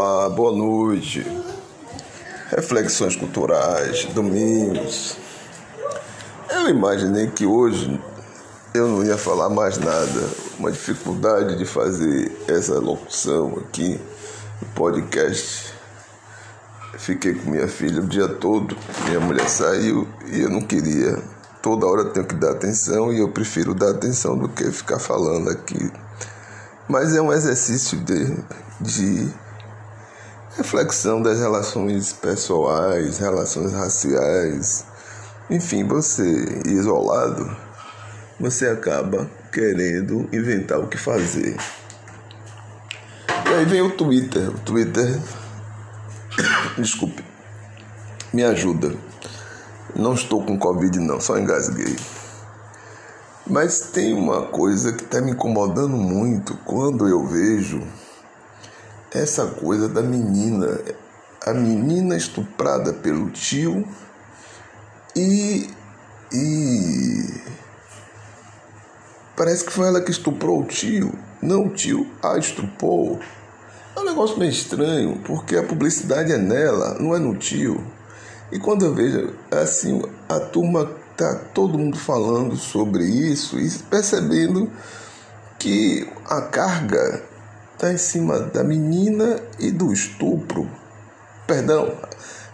Olá, boa noite. Reflexões culturais, domingos. Eu imaginei que hoje eu não ia falar mais nada. Uma dificuldade de fazer essa locução aqui no podcast. Fiquei com minha filha o dia todo, minha mulher saiu e eu não queria. Toda hora eu tenho que dar atenção e eu prefiro dar atenção do que ficar falando aqui. Mas é um exercício de, de reflexão das relações pessoais, relações raciais. Enfim, você isolado, você acaba querendo inventar o que fazer. E aí vem o Twitter. O Twitter, desculpe, me ajuda. Não estou com Covid, não, só engasguei. Mas tem uma coisa que está me incomodando muito quando eu vejo essa coisa da menina, a menina estuprada pelo tio e, e parece que foi ela que estuprou o tio. Não, o tio a estuprou. É um negócio meio estranho, porque a publicidade é nela, não é no tio. E quando eu vejo assim, a turma tá todo mundo falando sobre isso e percebendo que a carga está em cima da menina e do estupro. Perdão,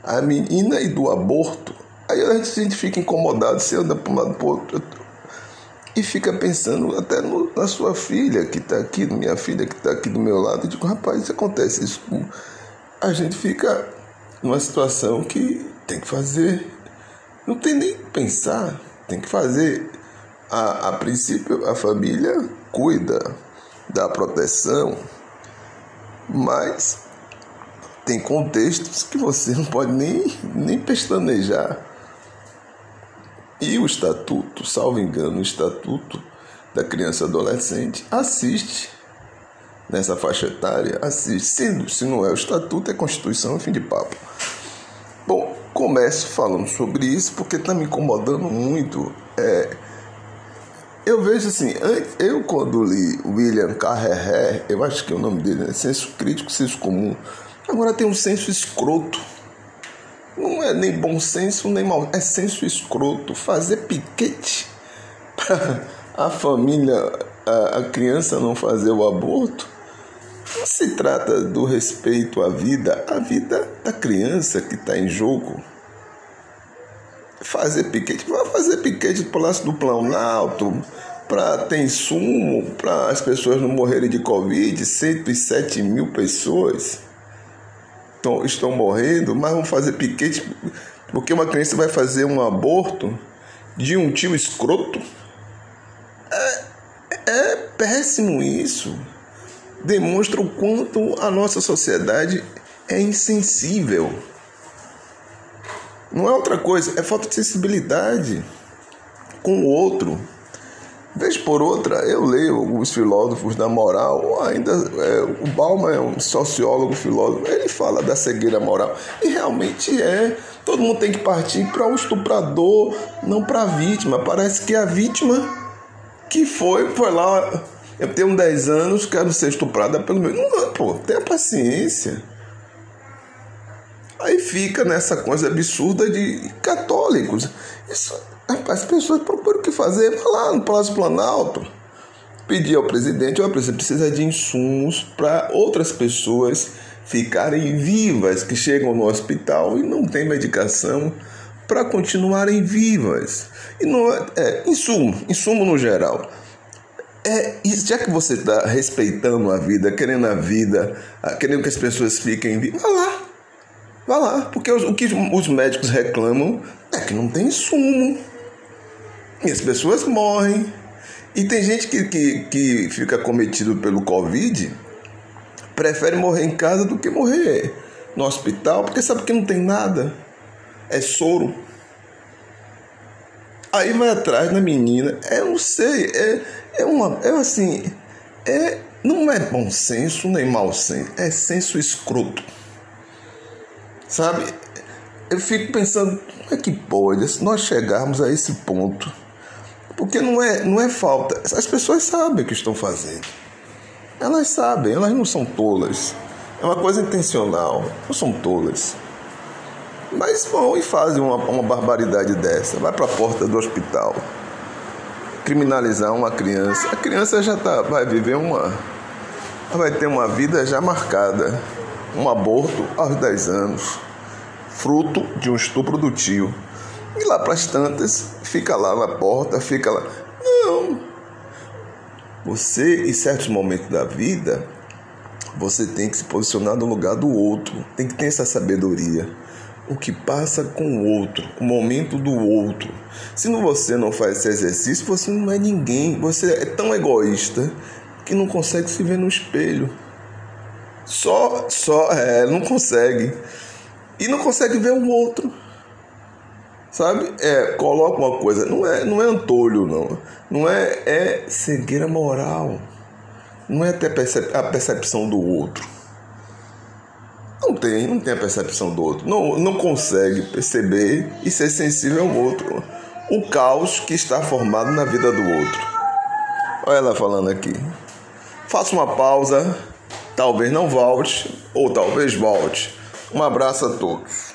a menina e do aborto. Aí a gente fica incomodado, você anda para um lado para outro e fica pensando até no, na sua filha que está aqui, minha filha que está aqui do meu lado. Eu digo, rapaz, isso acontece isso. A gente fica numa situação que tem que fazer. Não tem nem que pensar, tem que fazer. A, a princípio, a família cuida da proteção, mas tem contextos que você não pode nem, nem pestanejar. E o estatuto, salvo engano, o estatuto da criança e adolescente assiste nessa faixa etária, assiste. Se, se não é o estatuto, é Constituição, fim de papo. Bom, começo falando sobre isso porque está me incomodando muito. É, eu vejo assim, eu quando li William Carreré, eu acho que é o nome dele, né? Senso crítico, senso comum. Agora tem um senso escroto. Não é nem bom senso, nem mal. É senso escroto. Fazer piquete para a família, a, a criança não fazer o aborto. Não se trata do respeito à vida, a vida da criança que está em jogo fazer piquete. Vai fazer piquete do Palácio do Planalto para ter insumo para as pessoas não morrerem de Covid. 107 mil pessoas estão, estão morrendo, mas vão fazer piquete porque uma criança vai fazer um aborto de um tio escroto. É, é péssimo isso. Demonstra o quanto a nossa sociedade é insensível. Não é outra coisa, é falta de sensibilidade com o outro. Vez por outra, eu leio os filósofos da moral, ainda é, o Bauman é um sociólogo filósofo, ele fala da cegueira moral, e realmente é. Todo mundo tem que partir para o estuprador, não para a vítima. Parece que a vítima que foi, foi lá, eu tenho 10 anos, quero ser estuprada pelo meu. Não, pô, tenha paciência. Aí fica nessa coisa absurda de católicos. Isso, as pessoas procuram o que fazer. Vai lá no Palácio Planalto. Pedir ao presidente, ó, presidente, precisa de insumos para outras pessoas ficarem vivas, que chegam no hospital e não tem medicação para continuarem vivas. E não é, é insumo, insumo no geral. É, já que você está respeitando a vida, querendo a vida, querendo que as pessoas fiquem vivas, vai lá, Vá lá, porque o que os médicos reclamam é que não tem insumo. E as pessoas morrem. E tem gente que, que, que fica cometido pelo Covid, prefere morrer em casa do que morrer no hospital, porque sabe que não tem nada. É soro. Aí vai atrás da menina. É, eu não sei, é, é uma. É assim. É, não é bom senso nem mau senso, é senso escroto. Sabe? Eu fico pensando, como é que pode nós chegarmos a esse ponto? Porque não é, não é falta. As pessoas sabem o que estão fazendo. Elas sabem, elas não são tolas. É uma coisa intencional, não são tolas. Mas vão e fazem uma, uma barbaridade dessa. Vai para a porta do hospital. Criminalizar uma criança. A criança já tá, vai viver uma. Vai ter uma vida já marcada. Um aborto aos 10 anos. Fruto de um estupro do tio. E lá para as tantas, fica lá na porta, fica lá. Não. Você, em certos momentos da vida, você tem que se posicionar no lugar do outro. Tem que ter essa sabedoria o que passa com o outro, o momento do outro. Se você não faz esse exercício, você não é ninguém. Você é tão egoísta que não consegue se ver no espelho. Só, só, é, não consegue. E não consegue ver o outro. Sabe? É, coloca uma coisa, não é, não é antolho, não. Não é, é cegueira moral. Não é ter a percepção do outro. Não tem, não tem a percepção do outro. Não, não consegue perceber e ser sensível ao outro. O caos que está formado na vida do outro. Olha ela falando aqui. Faça uma pausa, talvez não volte, ou talvez volte. Um abraço a todos.